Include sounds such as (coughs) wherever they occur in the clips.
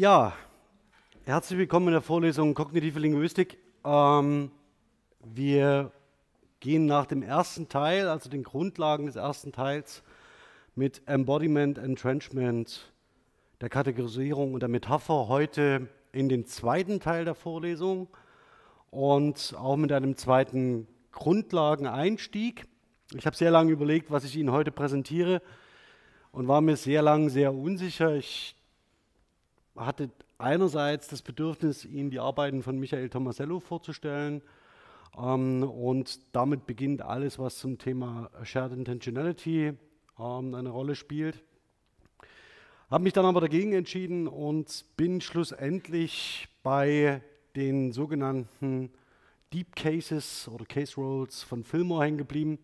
Ja, herzlich willkommen in der Vorlesung Kognitive Linguistik. Ähm, wir gehen nach dem ersten Teil, also den Grundlagen des ersten Teils, mit Embodiment, Entrenchment, der Kategorisierung und der Metapher heute in den zweiten Teil der Vorlesung und auch mit einem zweiten Grundlageneinstieg. Ich habe sehr lange überlegt, was ich Ihnen heute präsentiere und war mir sehr lange sehr unsicher. Ich hatte einerseits das Bedürfnis, Ihnen die Arbeiten von Michael Tomasello vorzustellen. Ähm, und damit beginnt alles, was zum Thema Shared Intentionality ähm, eine Rolle spielt. Habe mich dann aber dagegen entschieden und bin schlussendlich bei den sogenannten Deep Cases oder Case Rolls von Fillmore hängen geblieben,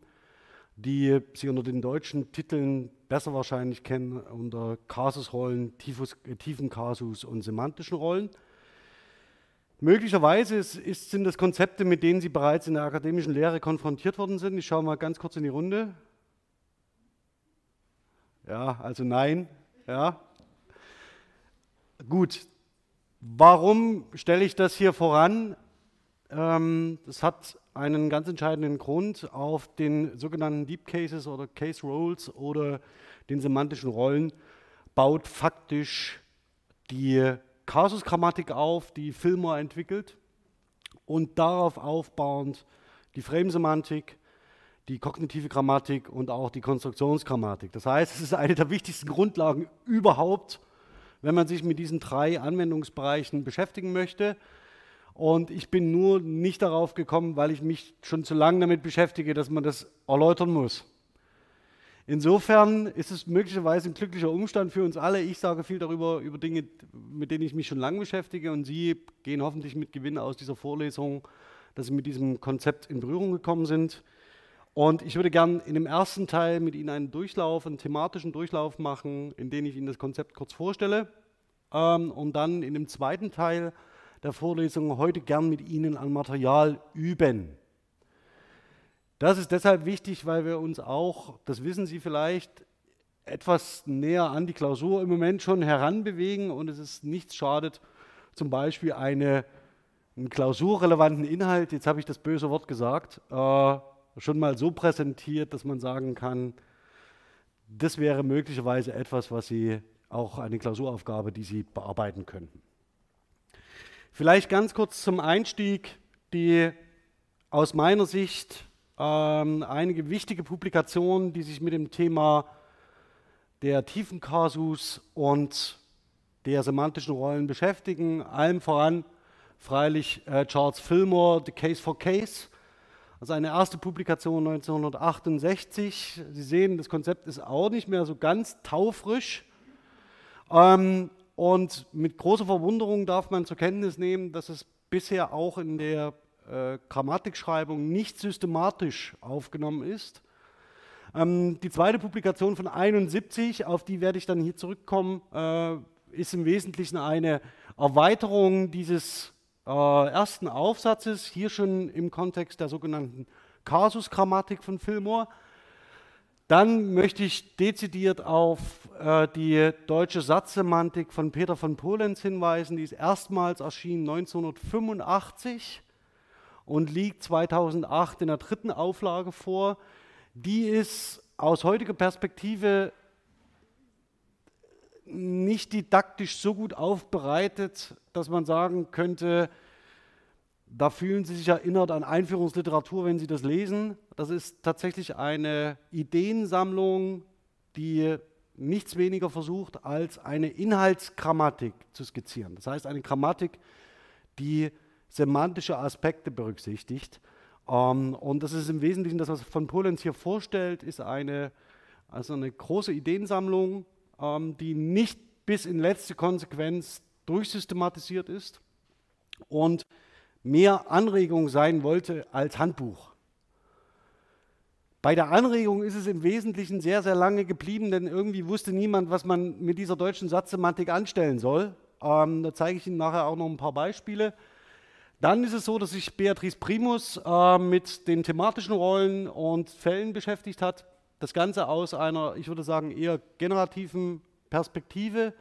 die Sie unter den deutschen Titeln besser wahrscheinlich kennen unter Kasusrollen, äh, tiefen Kasus und semantischen Rollen. Möglicherweise ist, ist, sind das Konzepte, mit denen Sie bereits in der akademischen Lehre konfrontiert worden sind. Ich schaue mal ganz kurz in die Runde. Ja, also nein. Ja. Gut. Warum stelle ich das hier voran? Ähm, das hat einen ganz entscheidenden Grund. Auf den sogenannten Deep Cases oder Case Roles oder den semantischen Rollen baut faktisch die Kasusgrammatik auf, die Fillmore entwickelt und darauf aufbauend die Frame-Semantik, die kognitive Grammatik und auch die Konstruktionsgrammatik. Das heißt, es ist eine der wichtigsten Grundlagen überhaupt, wenn man sich mit diesen drei Anwendungsbereichen beschäftigen möchte. Und ich bin nur nicht darauf gekommen, weil ich mich schon zu lange damit beschäftige, dass man das erläutern muss. Insofern ist es möglicherweise ein glücklicher Umstand für uns alle. Ich sage viel darüber, über Dinge, mit denen ich mich schon lange beschäftige und Sie gehen hoffentlich mit Gewinn aus dieser Vorlesung, dass Sie mit diesem Konzept in Berührung gekommen sind. Und ich würde gern in dem ersten Teil mit Ihnen einen Durchlauf, einen thematischen Durchlauf machen, in dem ich Ihnen das Konzept kurz vorstelle. Ähm, und dann in dem zweiten Teil der Vorlesung heute gern mit Ihnen an Material üben. Das ist deshalb wichtig, weil wir uns auch, das wissen Sie vielleicht, etwas näher an die Klausur im Moment schon heranbewegen und es ist nichts schadet, zum Beispiel eine, einen klausurrelevanten Inhalt, jetzt habe ich das böse Wort gesagt, äh, schon mal so präsentiert, dass man sagen kann, das wäre möglicherweise etwas, was Sie auch eine Klausuraufgabe, die Sie bearbeiten könnten. Vielleicht ganz kurz zum Einstieg die aus meiner Sicht ähm, einige wichtige Publikationen, die sich mit dem Thema der Tiefenkasus und der semantischen Rollen beschäftigen. Allem voran freilich äh, Charles Fillmore, The Case for Case. Also eine erste Publikation 1968. Sie sehen, das Konzept ist auch nicht mehr so ganz taufrisch. Ähm, und mit großer Verwunderung darf man zur Kenntnis nehmen, dass es bisher auch in der äh, Grammatikschreibung nicht systematisch aufgenommen ist. Ähm, die zweite Publikation von 71, auf die werde ich dann hier zurückkommen, äh, ist im Wesentlichen eine Erweiterung dieses äh, ersten Aufsatzes, hier schon im Kontext der sogenannten Kasusgrammatik von Fillmore. Dann möchte ich dezidiert auf äh, die deutsche Satzsemantik von Peter von Polenz hinweisen. Die ist erstmals erschienen 1985 und liegt 2008 in der dritten Auflage vor. Die ist aus heutiger Perspektive nicht didaktisch so gut aufbereitet, dass man sagen könnte, da fühlen Sie sich erinnert an Einführungsliteratur, wenn Sie das lesen. Das ist tatsächlich eine Ideensammlung, die nichts weniger versucht, als eine Inhaltsgrammatik zu skizzieren. Das heißt, eine Grammatik, die semantische Aspekte berücksichtigt. Ähm, und das ist im Wesentlichen das, was von Polenz hier vorstellt, ist eine, also eine große Ideensammlung, ähm, die nicht bis in letzte Konsequenz durchsystematisiert ist und mehr Anregung sein wollte als Handbuch. Bei der Anregung ist es im Wesentlichen sehr, sehr lange geblieben, denn irgendwie wusste niemand, was man mit dieser deutschen Satzsemantik anstellen soll. Ähm, da zeige ich Ihnen nachher auch noch ein paar Beispiele. Dann ist es so, dass sich Beatrice Primus äh, mit den thematischen Rollen und Fällen beschäftigt hat. Das Ganze aus einer, ich würde sagen, eher generativen Perspektive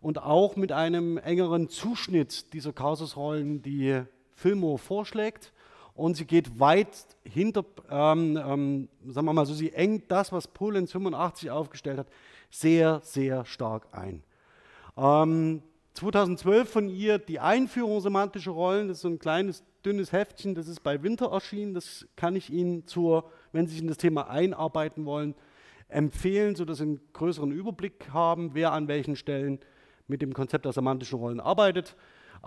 und auch mit einem engeren Zuschnitt dieser Kasusrollen, die Fillmore vorschlägt. Und sie geht weit hinter, ähm, ähm, sagen wir mal so, sie engt das, was Polenz 85 aufgestellt hat, sehr, sehr stark ein. Ähm, 2012 von ihr die Einführung semantischer Rollen, das ist so ein kleines, dünnes Heftchen, das ist bei Winter erschienen, das kann ich Ihnen zur, wenn Sie sich in das Thema einarbeiten wollen, empfehlen, sodass Sie einen größeren Überblick haben, wer an welchen Stellen mit dem Konzept der semantischen Rollen arbeitet.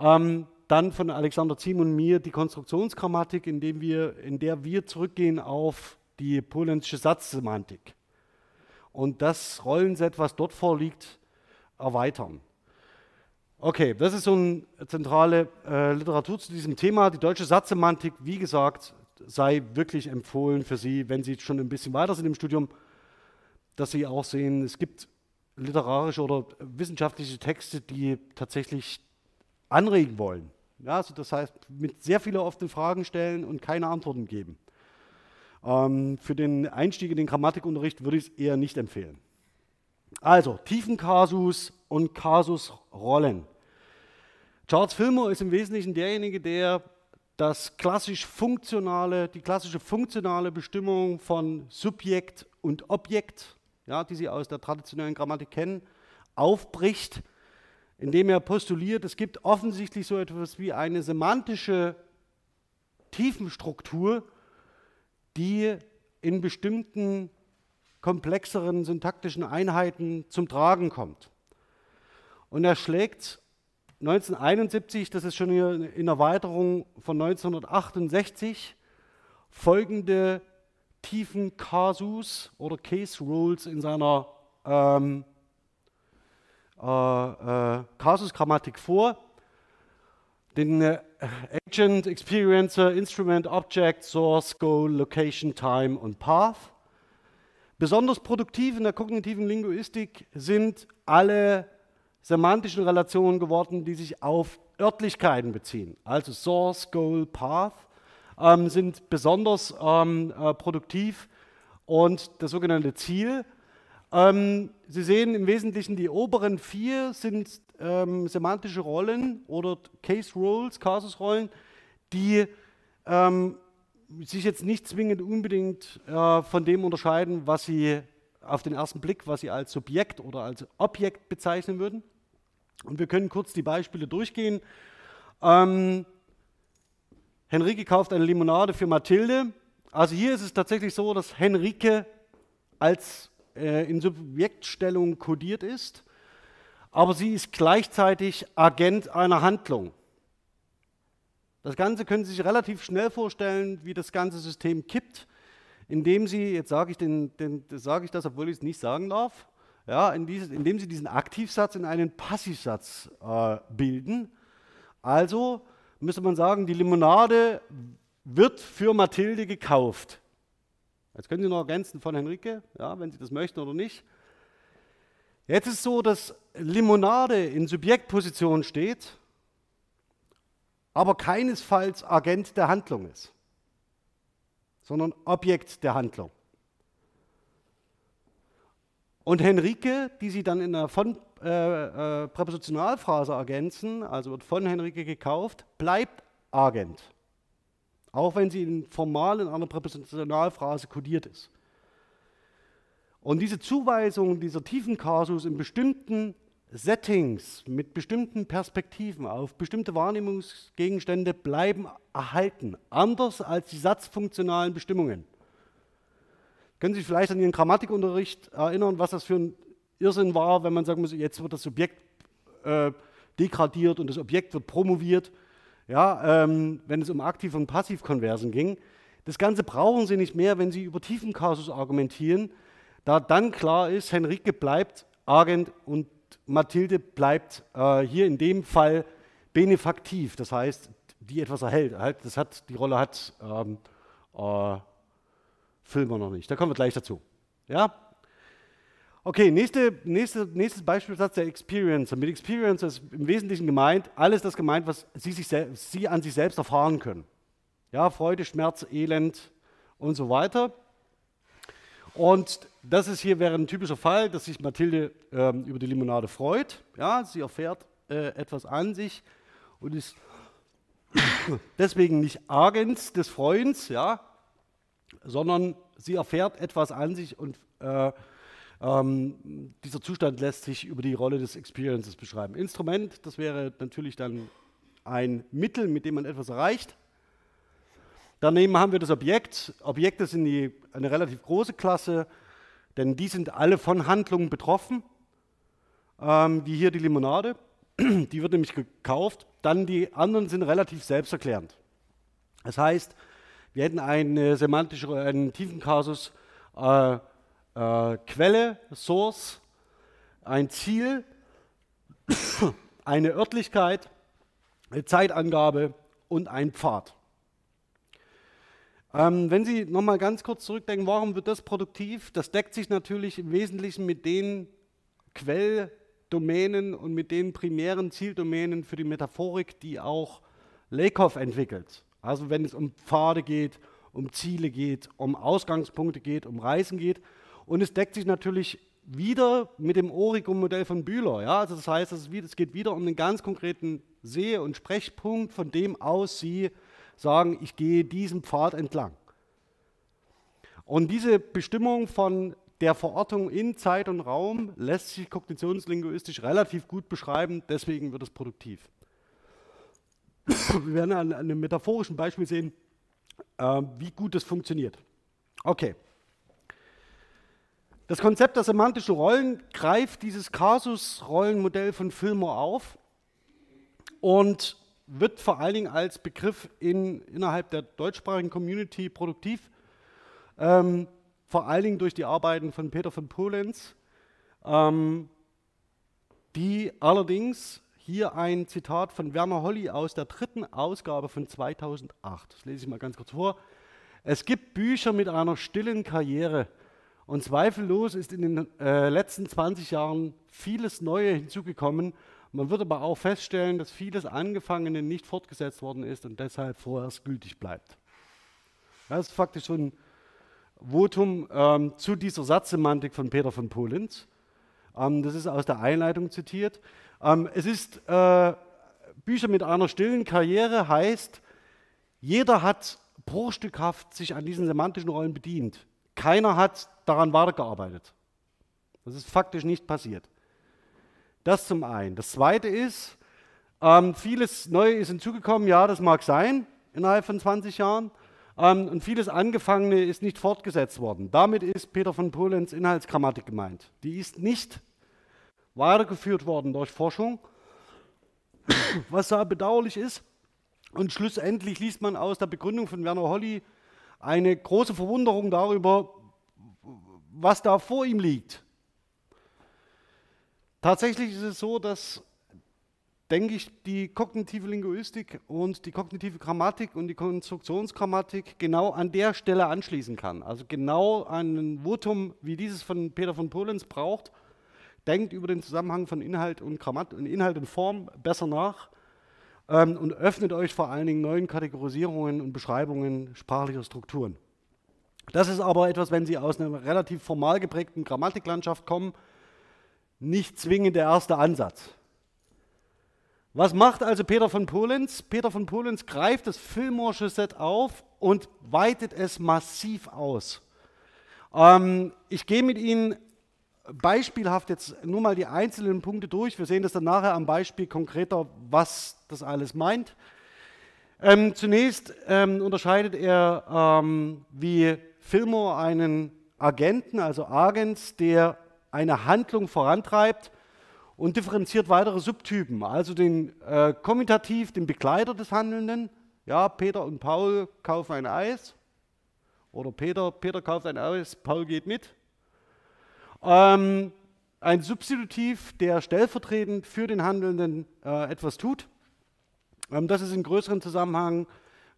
Ähm, dann von Alexander Ziem und mir die Konstruktionsgrammatik, in, dem wir, in der wir zurückgehen auf die polnische Satzsemantik. Und das Rollenset, was dort vorliegt, erweitern. Okay, das ist so eine zentrale äh, Literatur zu diesem Thema. Die deutsche Satzsemantik, wie gesagt, sei wirklich empfohlen für Sie, wenn Sie schon ein bisschen weiter sind im Studium, dass Sie auch sehen, es gibt literarische oder wissenschaftliche Texte, die tatsächlich anregen wollen. Ja, also das heißt, mit sehr vielen offenen Fragen stellen und keine Antworten geben. Ähm, für den Einstieg in den Grammatikunterricht würde ich es eher nicht empfehlen. Also, Tiefenkasus und Kasusrollen. Charles Fillmore ist im Wesentlichen derjenige, der das klassisch funktionale, die klassische funktionale Bestimmung von Subjekt und Objekt, ja, die Sie aus der traditionellen Grammatik kennen, aufbricht indem er postuliert, es gibt offensichtlich so etwas wie eine semantische Tiefenstruktur, die in bestimmten komplexeren syntaktischen Einheiten zum Tragen kommt. Und er schlägt 1971, das ist schon in Erweiterung von 1968, folgende tiefen Kasus oder Case Rules in seiner ähm, äh, äh, Kasusgrammatik vor. Den äh, Agent, Experiencer, Instrument, Object, Source, Goal, Location, Time und Path. Besonders produktiv in der kognitiven Linguistik sind alle semantischen Relationen geworden, die sich auf Örtlichkeiten beziehen. Also Source, Goal, Path ähm, sind besonders ähm, äh, produktiv und das sogenannte Ziel ähm, Sie sehen im Wesentlichen, die oberen vier sind ähm, semantische Rollen oder Case Roles, Kasusrollen, die ähm, sich jetzt nicht zwingend unbedingt äh, von dem unterscheiden, was Sie auf den ersten Blick, was Sie als Subjekt oder als Objekt bezeichnen würden. Und wir können kurz die Beispiele durchgehen. Ähm, Henrike kauft eine Limonade für Mathilde. Also hier ist es tatsächlich so, dass Henrike als äh, in Subjektstellung kodiert ist, aber sie ist gleichzeitig Agent einer Handlung. Das Ganze können Sie sich relativ schnell vorstellen, wie das ganze System kippt, indem Sie, jetzt sage ich, den, den, sage ich das, obwohl ich es nicht sagen darf, ja, in dieses, indem Sie diesen Aktivsatz in einen Passivsatz äh, bilden. Also müsste man sagen, die Limonade wird für Mathilde gekauft. Jetzt können Sie noch ergänzen von Henrike, ja, wenn Sie das möchten oder nicht. Jetzt ist es so, dass Limonade in Subjektposition steht, aber keinesfalls Agent der Handlung ist, sondern Objekt der Handlung. Und Henrike, die Sie dann in der von äh, äh, Präpositionalphrase ergänzen, also wird von Henrike gekauft, bleibt Agent auch wenn sie in formal in einer Präpositionalphrase kodiert ist. Und diese Zuweisung dieser tiefen Kasus in bestimmten Settings, mit bestimmten Perspektiven auf bestimmte Wahrnehmungsgegenstände bleiben erhalten, anders als die satzfunktionalen Bestimmungen. Können Sie sich vielleicht an Ihren Grammatikunterricht erinnern, was das für ein Irrsinn war, wenn man sagen muss, jetzt wird das Subjekt äh, degradiert und das Objekt wird promoviert ja, ähm, wenn es um Aktiv- und Passivkonversen ging. Das Ganze brauchen Sie nicht mehr, wenn Sie über Tiefenkasus argumentieren, da dann klar ist, Henrike bleibt Agent und Mathilde bleibt äh, hier in dem Fall benefaktiv, das heißt, die etwas erhält. Das hat, die Rolle hat ähm, äh, Filmer noch nicht. Da kommen wir gleich dazu. Ja? Okay, nächste, nächste, nächstes Beispielsatz der Experiencer. Mit Experiencer ist im Wesentlichen gemeint, alles das gemeint, was Sie, sich Sie an sich selbst erfahren können. Ja, Freude, Schmerz, Elend und so weiter. Und das ist hier wäre ein typischer Fall, dass sich Mathilde ähm, über die Limonade freut. Ja, sie erfährt äh, etwas an sich und ist (coughs) deswegen nicht Agens des Freunds, ja, sondern sie erfährt etwas an sich und äh, ähm, dieser Zustand lässt sich über die Rolle des Experiences beschreiben. Instrument, das wäre natürlich dann ein Mittel, mit dem man etwas erreicht. Daneben haben wir das Objekt. Objekte sind die, eine relativ große Klasse, denn die sind alle von Handlungen betroffen, ähm, wie hier die Limonade. (clears throat) Die wird nämlich gekauft. Dann die anderen sind relativ selbsterklärend. Das heißt, wir hätten einen semantischen, einen tiefen Kasus, äh, äh, Quelle, Source, ein Ziel, eine Örtlichkeit, eine Zeitangabe und ein Pfad. Ähm, wenn Sie nochmal ganz kurz zurückdenken, warum wird das produktiv? Das deckt sich natürlich im Wesentlichen mit den Quelldomänen und mit den primären Zieldomänen für die Metaphorik, die auch Lakoff entwickelt. Also wenn es um Pfade geht, um Ziele geht, um Ausgangspunkte geht, um Reisen geht. Und es deckt sich natürlich wieder mit dem Origo-Modell von Bühler. Ja? Also das heißt, es geht wieder um einen ganz konkreten Seh- und Sprechpunkt, von dem aus Sie sagen, ich gehe diesen Pfad entlang. Und diese Bestimmung von der Verortung in Zeit und Raum lässt sich kognitionslinguistisch relativ gut beschreiben, deswegen wird es produktiv. Wir werden an, einem metaphorischen Beispiel sehen, äh, wie gut das funktioniert. Okay. Das Konzept der semantischen Rollen greift dieses Kasus-Rollenmodell von Fillmore auf und wird vor allen Dingen als Begriff in, innerhalb der deutschsprachigen Community produktiv, ähm, vor allen Dingen durch die Arbeiten von Peter von Polenz, ähm, die allerdings hier ein Zitat von Werner Holly aus der dritten Ausgabe von 2008. Das lese ich mal ganz kurz vor. Es gibt Bücher mit einer stillen Karriere und zweifellos ist in den äh, letzten 20 Jahren vieles Neue hinzugekommen man wird aber auch feststellen, dass vieles Angefangene nicht fortgesetzt worden ist und deshalb vorerst gültig bleibt. Das ist faktisch so ein Votum ähm, zu dieser Satzsemantik von Peter von Polenz. Ähm, das ist aus der Einleitung zitiert. Ähm, es ist äh, Bücher mit einer stillen Karriere heißt, jeder hat bruchstückhaft sich an diesen semantischen Rollen bedient. Keiner hat daran weitergearbeitet. Das ist faktisch nicht passiert. Das zum einen. Das zweite ist, ähm, vieles Neue ist hinzugekommen, ja, das mag sein, innerhalb von 20 Jahren. Ähm, und vieles Angefangene ist nicht fortgesetzt worden. Damit ist Peter von Polenz Inhaltsgrammatik gemeint. Die ist nicht weitergeführt worden durch Forschung, (coughs) was da bedauerlich ist. Und schlussendlich liest man aus der Begründung von Werner Holly eine große Verwunderung darüber, was da vor ihm liegt. Tatsächlich ist es so, dass, denke ich, die kognitive Linguistik und die kognitive Grammatik und die Konstruktionsgrammatik genau an der Stelle anschließen kann. Also genau ein Votum wie dieses von Peter von Polenz braucht, denkt über den Zusammenhang von Inhalt und, Grammat und Inhalt und Form besser nach ähm, und öffnet euch vor allen Dingen neuen Kategorisierungen und Beschreibungen sprachlicher Strukturen. Das ist aber etwas, wenn Sie aus einer relativ formal geprägten Grammatiklandschaft kommen, nicht zwingend der erste Ansatz. Was macht also Peter von Polenz? Peter von Polenz greift das Fillmore'sche Set auf und weitet es massiv aus. Ähm, ich gehe mit Ihnen beispielhaft jetzt nur mal die einzelnen Punkte durch. Wir sehen das dann nachher am Beispiel konkreter, was das alles meint. Ähm, zunächst ähm, unterscheidet er ähm, wie Fillmore einen Agenten, also Agents, der eine Handlung vorantreibt und differenziert weitere Subtypen, also den äh, Kommutativ, den Begleiter des Handelnden. Ja, Peter und Paul kaufen ein Eis. Oder Peter, Peter kauft ein Eis, Paul geht mit. Ähm, ein Substitutiv, der stellvertretend für den Handelnden äh, etwas tut. Ähm, das ist in größeren Zusammenhang,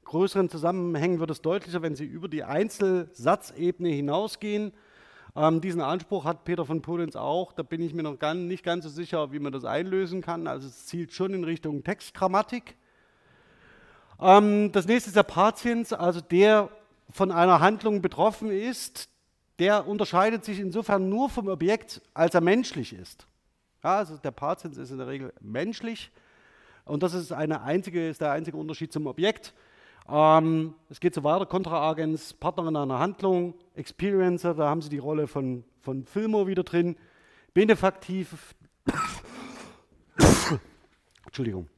größeren Zusammenhängen wird es deutlicher, wenn Sie über die Einzelsatzebene hinausgehen ähm, diesen Anspruch hat Peter von Polenz auch. Da bin ich mir noch ganz, nicht ganz so sicher, wie man das einlösen kann. Also es zielt schon in Richtung Textgrammatik. Ähm, das nächste ist der Patiens, also der von einer Handlung betroffen ist, der unterscheidet sich insofern nur vom Objekt, als er menschlich ist. Ja, also der Patient ist in der Regel menschlich und das ist, eine einzige, ist der einzige Unterschied zum Objekt. Ähm, es geht so weiter, Kontraagens, Partnerin einer Handlung, Experiencer, da haben Sie die Rolle von, von Filmo wieder drin, Benefaktiv, Entschuldigung,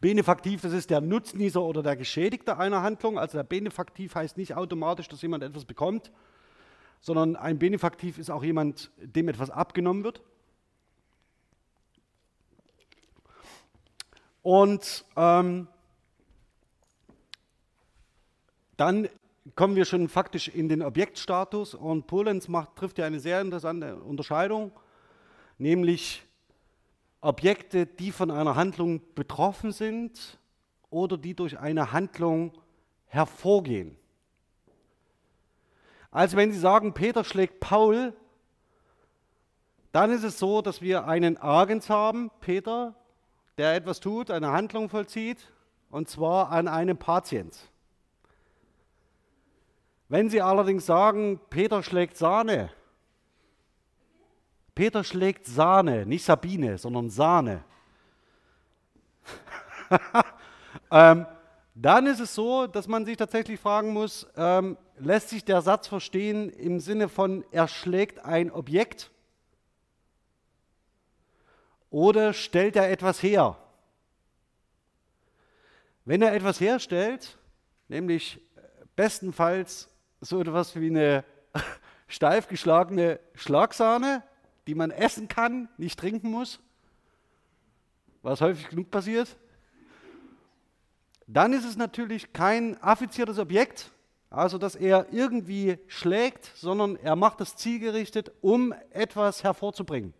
Benefaktiv, das ist der Nutznießer oder der Geschädigte einer Handlung. Also der Benefaktiv heißt nicht automatisch, dass jemand etwas bekommt, sondern ein Benefaktiv ist auch jemand, dem etwas abgenommen wird. Und ähm, dann kommen wir schon faktisch in den Objektstatus und Polenz macht, trifft ja eine sehr interessante Unterscheidung, nämlich Objekte, die von einer Handlung betroffen sind oder die durch eine Handlung hervorgehen. Also wenn Sie sagen, Peter schlägt Paul, dann ist es so, dass wir einen Agens haben, Peter, der etwas tut, eine Handlung vollzieht, und zwar an einem Patient. Wenn Sie allerdings sagen, Peter schlägt Sahne, Peter schlägt Sahne, nicht Sabine, sondern Sahne. (laughs) ähm, dann ist es so, dass man sich tatsächlich fragen muss, ähm, lässt sich der Satz verstehen im Sinne von, er schlägt ein Objekt oder stellt er etwas her? Wenn er etwas herstellt, nämlich bestenfalls so etwas wie eine (laughs) steif geschlagene Schlagsahne, die man essen kann, nicht trinken muss, was häufig genug passiert, dann ist es natürlich kein affiziertes Objekt, also dass er irgendwie schlägt, sondern er macht es zielgerichtet, um etwas hervorzubringen.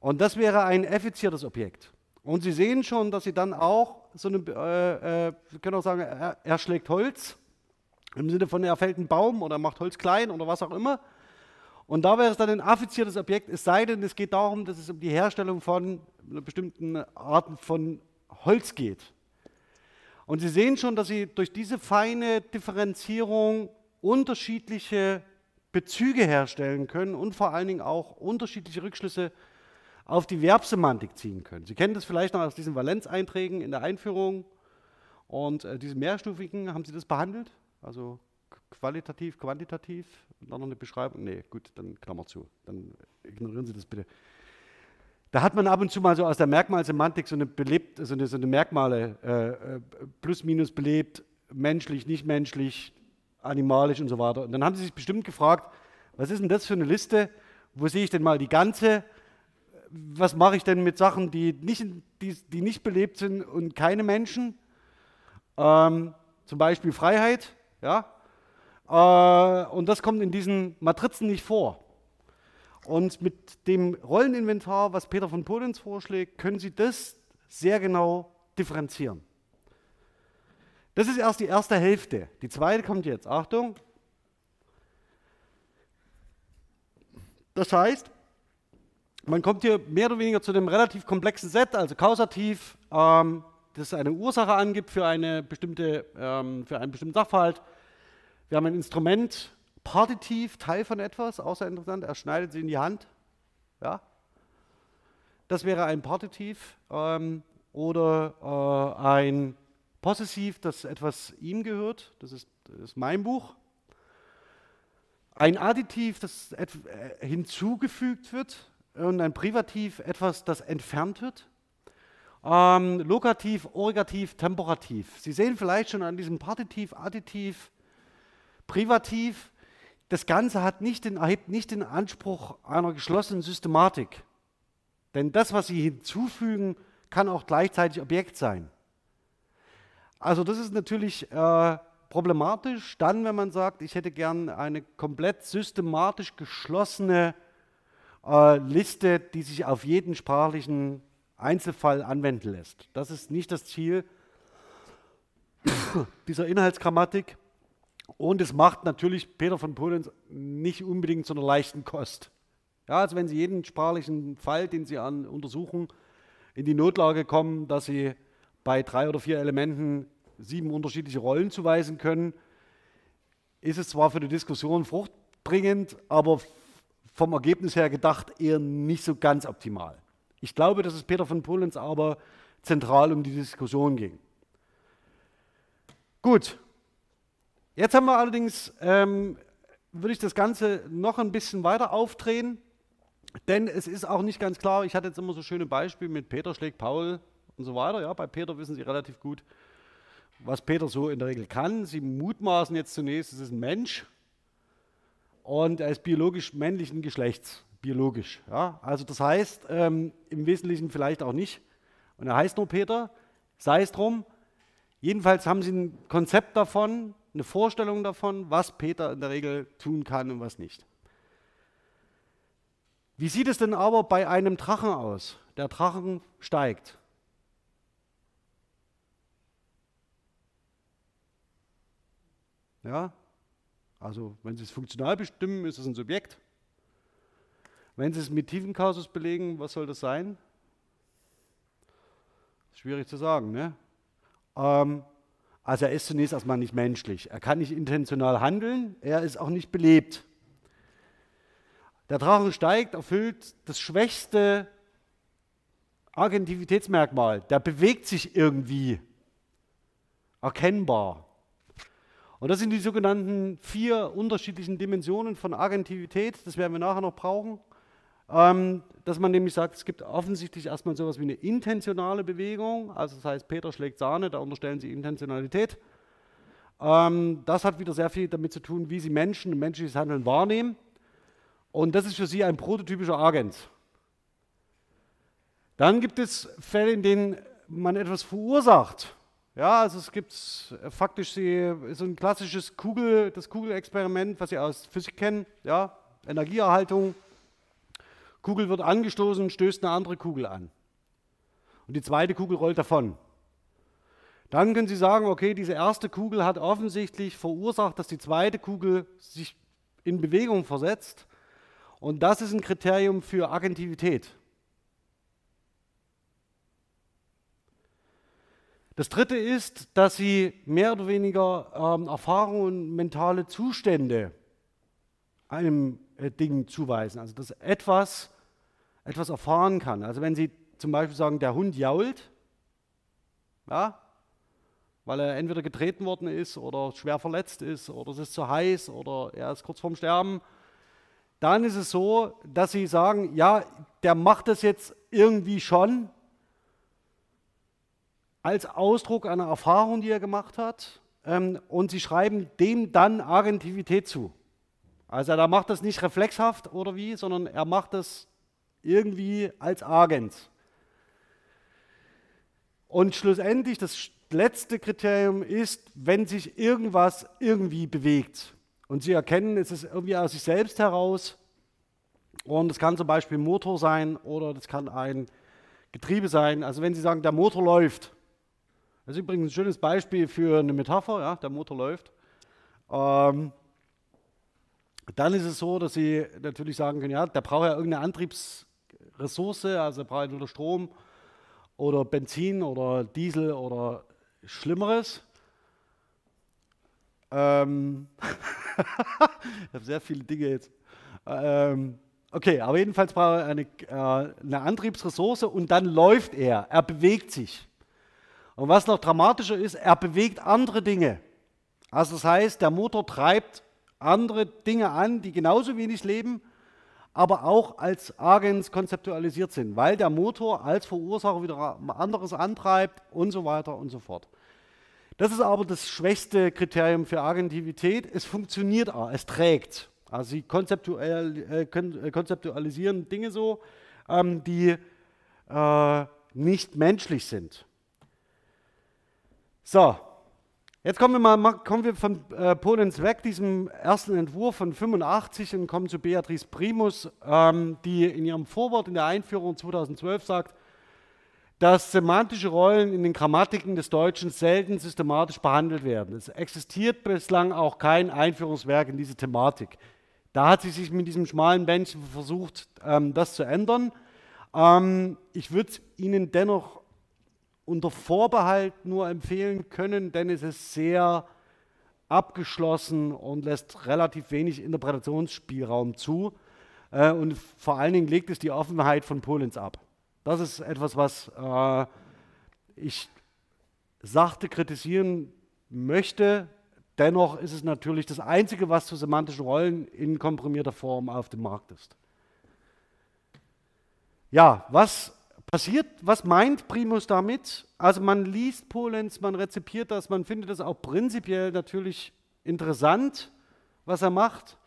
Und das wäre ein effiziertes Objekt. Und Sie sehen schon, dass Sie dann auch so eine, äh, äh, können auch sagen, er, er schlägt Holz, im Sinne von, er fällt einen Baum oder macht Holz klein oder was auch immer. Und da wäre es dann ein affiziertes Objekt, es sei denn, es geht darum, dass es um die Herstellung von bestimmten Arten von Holz geht. Und Sie sehen schon, dass Sie durch diese feine Differenzierung unterschiedliche Bezüge herstellen können und vor allen Dingen auch unterschiedliche Rückschlüsse auf die Verbsemantik ziehen können. Sie kennen das vielleicht noch aus diesen Valenzeinträgen in der Einführung und äh, diese mehrstufigen, haben Sie das behandelt? Also qualitativ, quantitativ? Und dann noch eine Beschreibung? Nee, gut, dann Klammer zu. Dann ignorieren Sie das bitte. Da hat man ab und zu mal so aus der Merkmalsemantik so eine, belebt, so eine, so eine Merkmale, äh, äh, plus, minus belebt, menschlich, nicht menschlich, animalisch und so weiter. Und dann haben Sie sich bestimmt gefragt, was ist denn das für eine Liste? Wo sehe ich denn mal die ganze? Was mache ich denn mit Sachen, die nicht, die, die nicht belebt sind und keine Menschen? Ähm, zum Beispiel Freiheit, ja, äh, und das kommt in diesen Matrizen nicht vor. Und mit dem Rolleninventar, was Peter von Polenz vorschlägt, können Sie das sehr genau differenzieren. Das ist erst die erste Hälfte. Die zweite kommt jetzt. Achtung. Das heißt, man kommt hier mehr oder weniger zu einem relativ komplexen Set, also Kausativ, ähm, das eine Ursache angibt für, eine bestimmte, ähm, für einen bestimmten Sachverhalt. Wir haben ein Instrument, partitiv, Teil von etwas, auch sehr interessant, er schneidet sie in die Hand. Ja? Das wäre ein Partitiv ähm, oder äh, ein Possessiv, das etwas ihm gehört, das ist, das ist mein Buch. Ein Additiv, das äh, hinzugefügt wird und ein Privativ, etwas, das entfernt wird. Ähm, Lokativ, Origativ, Temporativ. Sie sehen vielleicht schon an diesem Partitiv, Additiv, Privativ, das Ganze hat nicht den, erhebt nicht den Anspruch einer geschlossenen Systematik. Denn das, was Sie hinzufügen, kann auch gleichzeitig Objekt sein. Also das ist natürlich äh, problematisch, dann, wenn man sagt, ich hätte gern eine komplett systematisch geschlossene äh, Liste, die sich auf jeden sprachlichen Einzelfall anwenden lässt. Das ist nicht das Ziel (coughs) dieser Inhaltsgrammatik. Und es macht natürlich Peter von Polenz nicht unbedingt zu einer leichten Kost. Ja, also wenn Sie jeden sprachlichen Fall, den Sie an untersuchen, in die Notlage kommen, dass Sie bei drei oder vier Elementen sieben unterschiedliche Rollen zuweisen können, ist es zwar für die Diskussion fruchtbringend, aber vom Ergebnis her gedacht eher nicht so ganz optimal. Ich glaube, dass es Peter von Polens aber zentral um die Diskussion ging. Gut, jetzt haben wir allerdings, ähm, würde ich das Ganze noch ein bisschen weiter aufdrehen, denn es ist auch nicht ganz klar, ich hatte jetzt immer so schöne Beispiele mit Peter schlägt Paul und so weiter. Ja, bei Peter wissen Sie relativ gut, was Peter so in der Regel kann. Sie mutmaßen jetzt zunächst, es ist ein Mensch und er ist biologisch männlichen Geschlechts. Biologisch. Ja? Also das heißt, ähm, im Wesentlichen vielleicht auch nicht. Und er heißt nur Peter, sei es drum. Jedenfalls haben sie ein Konzept davon, eine Vorstellung davon, was Peter in der Regel tun kann und was nicht. Wie sieht es denn aber bei einem Drachen aus? Der Drachen steigt. Ja? Also, wenn Sie es funktional bestimmen, ist es ein Subjekt. Wenn Sie es mit Tiefenkasus belegen, was soll das sein? Schwierig zu sagen, ne? Ähm, also er ist zunächst erstmal nicht menschlich. Er kann nicht intentional handeln, er ist auch nicht belebt. Der Drachen steigt, erfüllt das schwächste Agentivitätsmerkmal. Der bewegt sich irgendwie erkennbar. Und das sind die sogenannten vier unterschiedlichen Dimensionen von Agentivität, das werden wir nachher noch brauchen, ähm, dass man nämlich sagt, es gibt offensichtlich erstmal sowas wie eine intentionale Bewegung, also das heißt, Peter schlägt Sahne, da unterstellen sie Intentionalität. Ähm, das hat wieder sehr viel damit zu tun, wie sie Menschen und menschliches Handeln wahrnehmen. Und das ist für sie ein prototypischer Agent. Dann gibt es Fälle, in denen man etwas verursacht. Ja, also es gibt faktisch so ein klassisches Kugel, das Kugelexperiment, was Sie aus Physik kennen, ja, Energieerhaltung. Kugel wird angestoßen, stößt eine andere Kugel an. Und die zweite Kugel rollt davon. Dann können Sie sagen, okay, diese erste Kugel hat offensichtlich verursacht, dass die zweite Kugel sich in Bewegung versetzt. Und das ist ein Kriterium für Agentivität. Das dritte ist, dass sie mehr oder weniger ähm, Erfahrungen und mentale Zustände einem äh, Ding zuweisen. Also dass etwas, etwas erfahren kann. Also wenn Sie zum Beispiel sagen, der Hund jault, ja, weil er entweder getreten worden ist oder schwer verletzt ist oder es ist zu heiß oder er ist kurz vorm Sterben, dann ist es so, dass Sie sagen, ja, der macht das jetzt irgendwie schon, als Ausdruck einer Erfahrung, die er gemacht hat. Ähm, und sie schreiben dem dann Agentivität zu. Also er macht das nicht reflexhaft oder wie, sondern er macht das irgendwie als Agent. Und schlussendlich, das letzte Kriterium ist, wenn sich irgendwas irgendwie bewegt. Und Sie erkennen, es ist irgendwie aus sich selbst heraus. Und es kann zum Beispiel ein Motor sein oder das kann ein Getriebe sein. Also wenn Sie sagen, der Motor läuft, das ist übrigens ein schönes Beispiel für eine Metapher, ja, der Motor läuft. Ähm, dann ist es so, dass Sie natürlich sagen können, ja, der braucht ja irgendeine Antriebsressource, also er braucht entweder Strom oder Benzin oder Diesel oder Schlimmeres. Ähm (laughs) ich habe sehr viele Dinge jetzt. Ähm okay, aber jedenfalls braucht er eine, äh, eine Antriebsressource und dann läuft er, er bewegt sich. Und was noch dramatischer ist, er bewegt andere Dinge. Also das heißt, der Motor treibt andere Dinge an, die genauso wenig leben, aber auch als Agens konzeptualisiert sind, weil der Motor als Verursacher wieder anderes antreibt und so weiter und so fort. Das ist aber das schwächste Kriterium für Agentivität. Es funktioniert, es trägt. Also sie konzeptuell, äh, äh, konzeptualisieren Dinge so, ähm, die äh, nicht menschlich sind. So, jetzt kommen wir, mal, kommen wir von äh, Polens weg, diesem ersten Entwurf von 85 und kommen zu Beatrice Primus, ähm, die in ihrem Vorwort in der Einführung 2012 sagt, dass semantische Rollen in den Grammatiken des Deutschen selten systematisch behandelt werden. Es existiert bislang auch kein Einführungswerk in diese Thematik. Da hat sie sich mit diesem schmalen Bändchen versucht, ähm, das zu ändern. Ähm, ich würde Ihnen dennoch unter Vorbehalt nur empfehlen können, denn es ist sehr abgeschlossen und lässt relativ wenig Interpretationsspielraum zu. Äh, und vor allen Dingen legt es die Offenheit von Polens ab. Das ist etwas, was äh, ich sachte kritisieren möchte. Dennoch ist es natürlich das Einzige, was zu semantischen Rollen in komprimierter Form auf dem Markt ist. Ja, was passiert, was meint Primus damit? Also man liest Polenz, man rezipiert das, man findet das auch prinzipiell natürlich interessant, was er macht.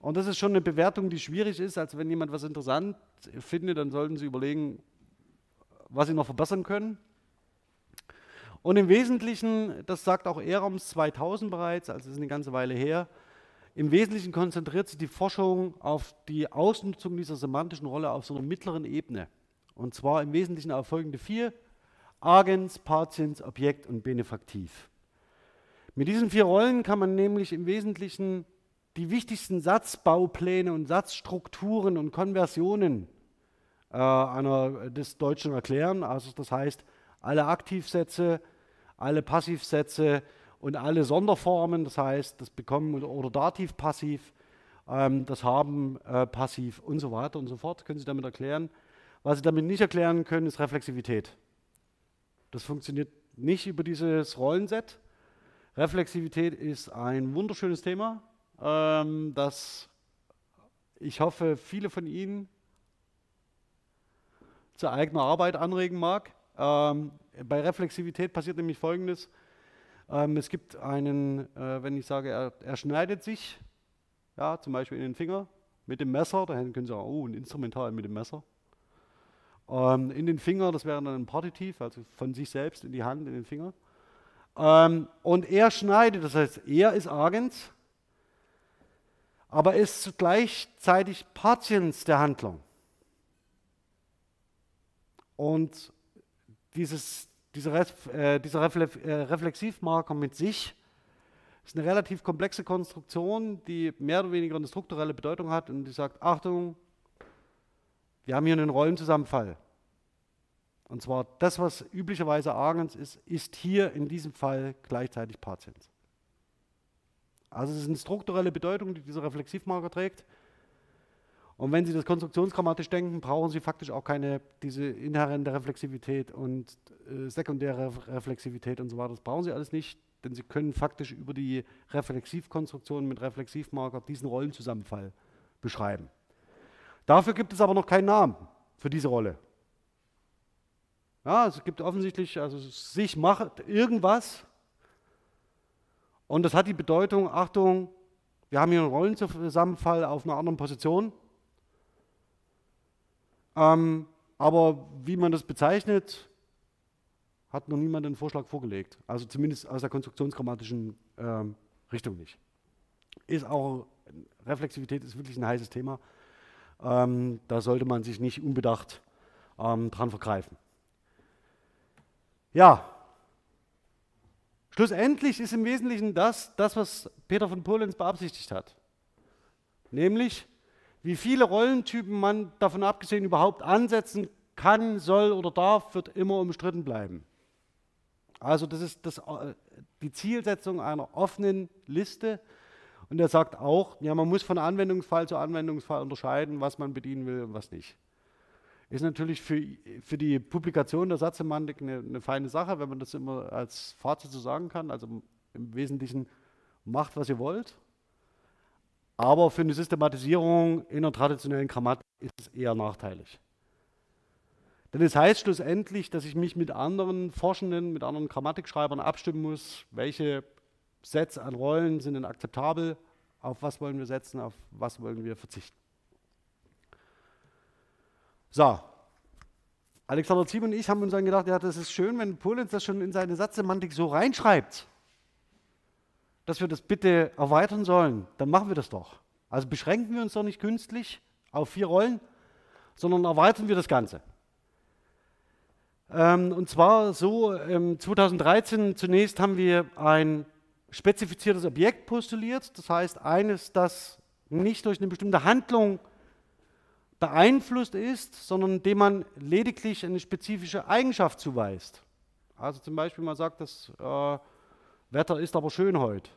Und das ist schon eine Bewertung, die schwierig ist. Also wenn jemand was interessant findet, dann sollten Sie überlegen, was Sie noch verbessern können. Und im Wesentlichen, das sagt auch Erams 2000 bereits, also das ist eine ganze Weile her, im Wesentlichen konzentriert sich die Forschung auf die Ausnutzung dieser semantischen Rolle auf so einer mittleren Ebene. Und zwar im Wesentlichen auf folgende vier: Agens, Patiens, Objekt und Benefaktiv. Mit diesen vier Rollen kann man nämlich im Wesentlichen die wichtigsten Satzbaupläne und Satzstrukturen und Konversionen äh, einer, des Deutschen erklären. Also das heißt, alle Aktivsätze, alle Passivsätze und alle Sonderformen, das heißt, das Bekommen oder Dativ passiv, ähm, das Haben äh, und so weiter und so fort, können Sie damit erklären. Was Sie damit nicht erklären können, ist Reflexivität. Das funktioniert nicht über dieses Rollenset. Reflexivität ist ein wunderschönes Thema, ähm, das ich hoffe, viele von Ihnen zur eigenen Arbeit anregen mag. Ähm, bei Reflexivität passiert nämlich Folgendes. Ähm, es gibt einen, äh, wenn ich sage, er, er, schneidet sich, ja, zum Beispiel in den Finger mit dem Messer, da können Sie sagen, oh, ein Instrumental mit dem Messer. Ähm, in den Finger, das wäre dann ein Partitiv, also von sich selbst in die Hand, in den Finger. Ähm, und er schneidet, das heißt, er ist Agens, aber ist gleichzeitig Patiens der Handlung. Und dieses, dieser, äh, dieser Refle äh, Reflexivmarker mit sich ist eine relativ komplexe Konstruktion, die mehr oder weniger eine strukturelle Bedeutung hat und die sagt, Achtung, wir haben hier einen Rollenzusammenfall. Und zwar das, was üblicherweise Argens ist, ist hier in diesem Fall gleichzeitig Patiens. Also es ist eine strukturelle Bedeutung, die dieser Reflexivmarker trägt. Und wenn Sie das konstruktionsgrammatisch denken, brauchen Sie faktisch auch keine diese inhärente Reflexivität und äh, sekundäre Reflexivität und so weiter. Das brauchen Sie alles nicht, denn Sie können faktisch über die Reflexivkonstruktion mit Reflexivmarker diesen Rollenzusammenfall beschreiben. Dafür gibt es aber noch keinen Namen für diese Rolle. Ja, es gibt offensichtlich, also sich macht irgendwas und das hat die Bedeutung, Achtung, wir haben hier einen Rollenzusammenfall auf einer anderen Position ähm, aber wie man das bezeichnet, hat noch niemand einen Vorschlag vorgelegt. Also zumindest aus der konstruktionsgrammatischen ähm, Richtung nicht. Ist auch, Reflexivität ist wirklich ein heißes Thema. Ähm, da sollte man sich nicht unbedacht ähm, dran vergreifen. Ja, schlussendlich ist im Wesentlichen das, das, was Peter von Polenz beabsichtigt hat. Nämlich, wie viele Rollentypen man davon abgesehen überhaupt ansetzen kann, soll oder darf, wird immer umstritten bleiben. Also das ist das, äh, die Zielsetzung einer offenen Liste. Und er sagt auch, ja, man muss von Anwendungsfall zu Anwendungsfall unterscheiden, was man bedienen will und was nicht. Ist natürlich für, für die Publikation der Satzsemantik eine, eine feine Sache, wenn man das immer als Fazit so sagen kann. Also im Wesentlichen macht, was ihr wollt aber für eine Systematisierung in der traditionellen Grammatik ist es eher nachteilig. Denn es heißt schlussendlich, dass ich mich mit anderen Forschenden, mit anderen Grammatikschreibern abstimmen muss, welche Sätze an Rollen sind denn akzeptabel, auf was wollen wir setzen, auf was wollen wir verzichten. So, Alexander Ziem und ich haben uns dann gedacht, ja, das ist schön, wenn Polenz das schon in seine Satzsemantik so reinschreibt dass wir das bitte erweitern sollen, dann machen wir das doch. Also beschränken wir uns doch nicht künstlich auf vier Rollen, sondern erweitern wir das Ganze. Ähm, und zwar so, ähm, 2013 zunächst haben wir ein spezifiziertes Objekt postuliert, das heißt eines, das nicht durch eine bestimmte Handlung beeinflusst ist, sondern dem man lediglich eine spezifische Eigenschaft zuweist. Also zum Beispiel man sagt, das äh, Wetter ist aber schön heute.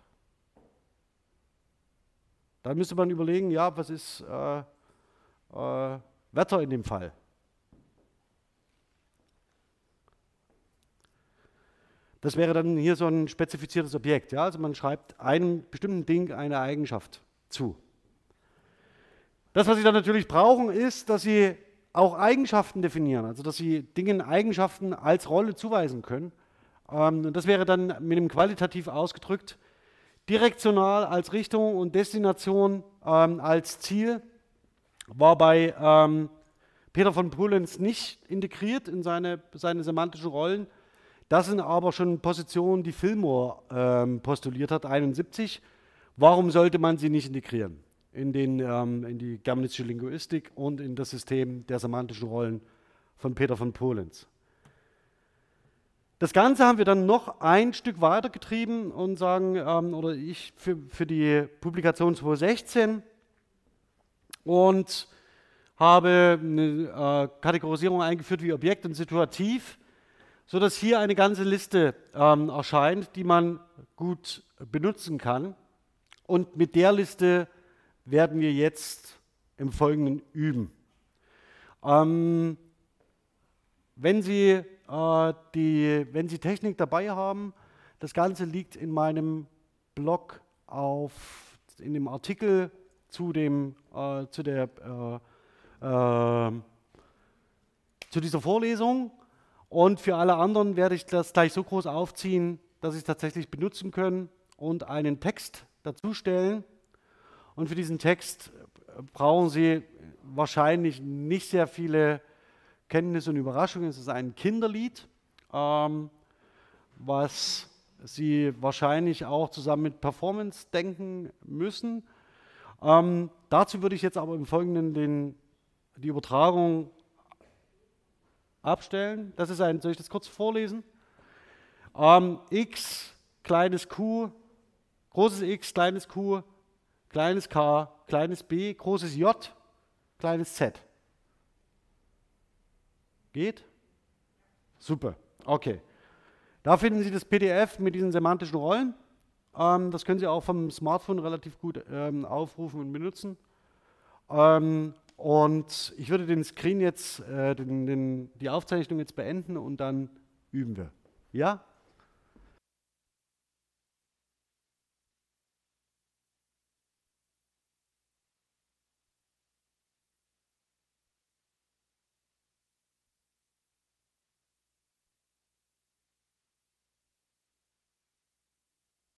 Dann müsste man überlegen, ja, was ist äh, äh, Wetter in dem Fall? Das wäre dann hier so ein spezifiziertes Objekt. Ja? Also man schreibt einem bestimmten Ding eine Eigenschaft zu. Das, was Sie dann natürlich brauchen, ist, dass Sie auch Eigenschaften definieren, also dass Sie Dingen Eigenschaften als Rolle zuweisen können. Ähm, das wäre dann mit dem qualitativ ausgedrückt direktional als Richtung und Destination ähm, als Ziel, war bei ähm, Peter von Pullenz nicht integriert in seine, seine semantischen Rollen. Das sind aber schon Positionen, die Fillmore ähm, postuliert hat, 71. Warum sollte man sie nicht integrieren? in, den, ähm, in die germanistische Linguistik und in das System der semantischen Rollen von Peter von Polenz. Das Ganze haben wir dann noch ein Stück weiter getrieben und sagen, ähm, oder ich für, für die Publikation 2016 und habe eine äh, Kategorisierung eingeführt wie Objekt und Situativ, sodass hier eine ganze Liste ähm, erscheint, die man gut benutzen kann. Und mit der Liste werden wir jetzt im Folgenden üben. Ähm, wenn, Sie, äh, die, wenn Sie Technik dabei haben, das Ganze liegt in meinem Blog auf, in dem Artikel zu, dem, äh, zu, der, äh, äh zu dieser Vorlesung. Und für alle anderen werde ich das gleich so groß aufziehen, dass Sie es tatsächlich benutzen können und einen Text dazu stellen. Und für diesen Text brauchen Sie wahrscheinlich nicht sehr viele Kenntnisse und Überraschungen. Es ist ein Kinderlied, ähm, was Sie wahrscheinlich auch zusammen mit Performance denken müssen. Ähm, dazu würde ich jetzt aber im Folgenden den, die Übertragung abstellen. Das ist ein, soll ich das kurz vorlesen? Ähm, x, kleines q, großes x, kleines q, kleines k, kleines b, großes j, kleines z. Geht? Super, okay. Da finden Sie das PDF mit diesen semantischen Rollen. Ähm, das können Sie auch vom Smartphone relativ gut ähm, aufrufen und benutzen. Ähm, und ich würde den Screen jetzt, äh, den, den, die Aufzeichnung jetzt beenden und dann üben wir. Ja?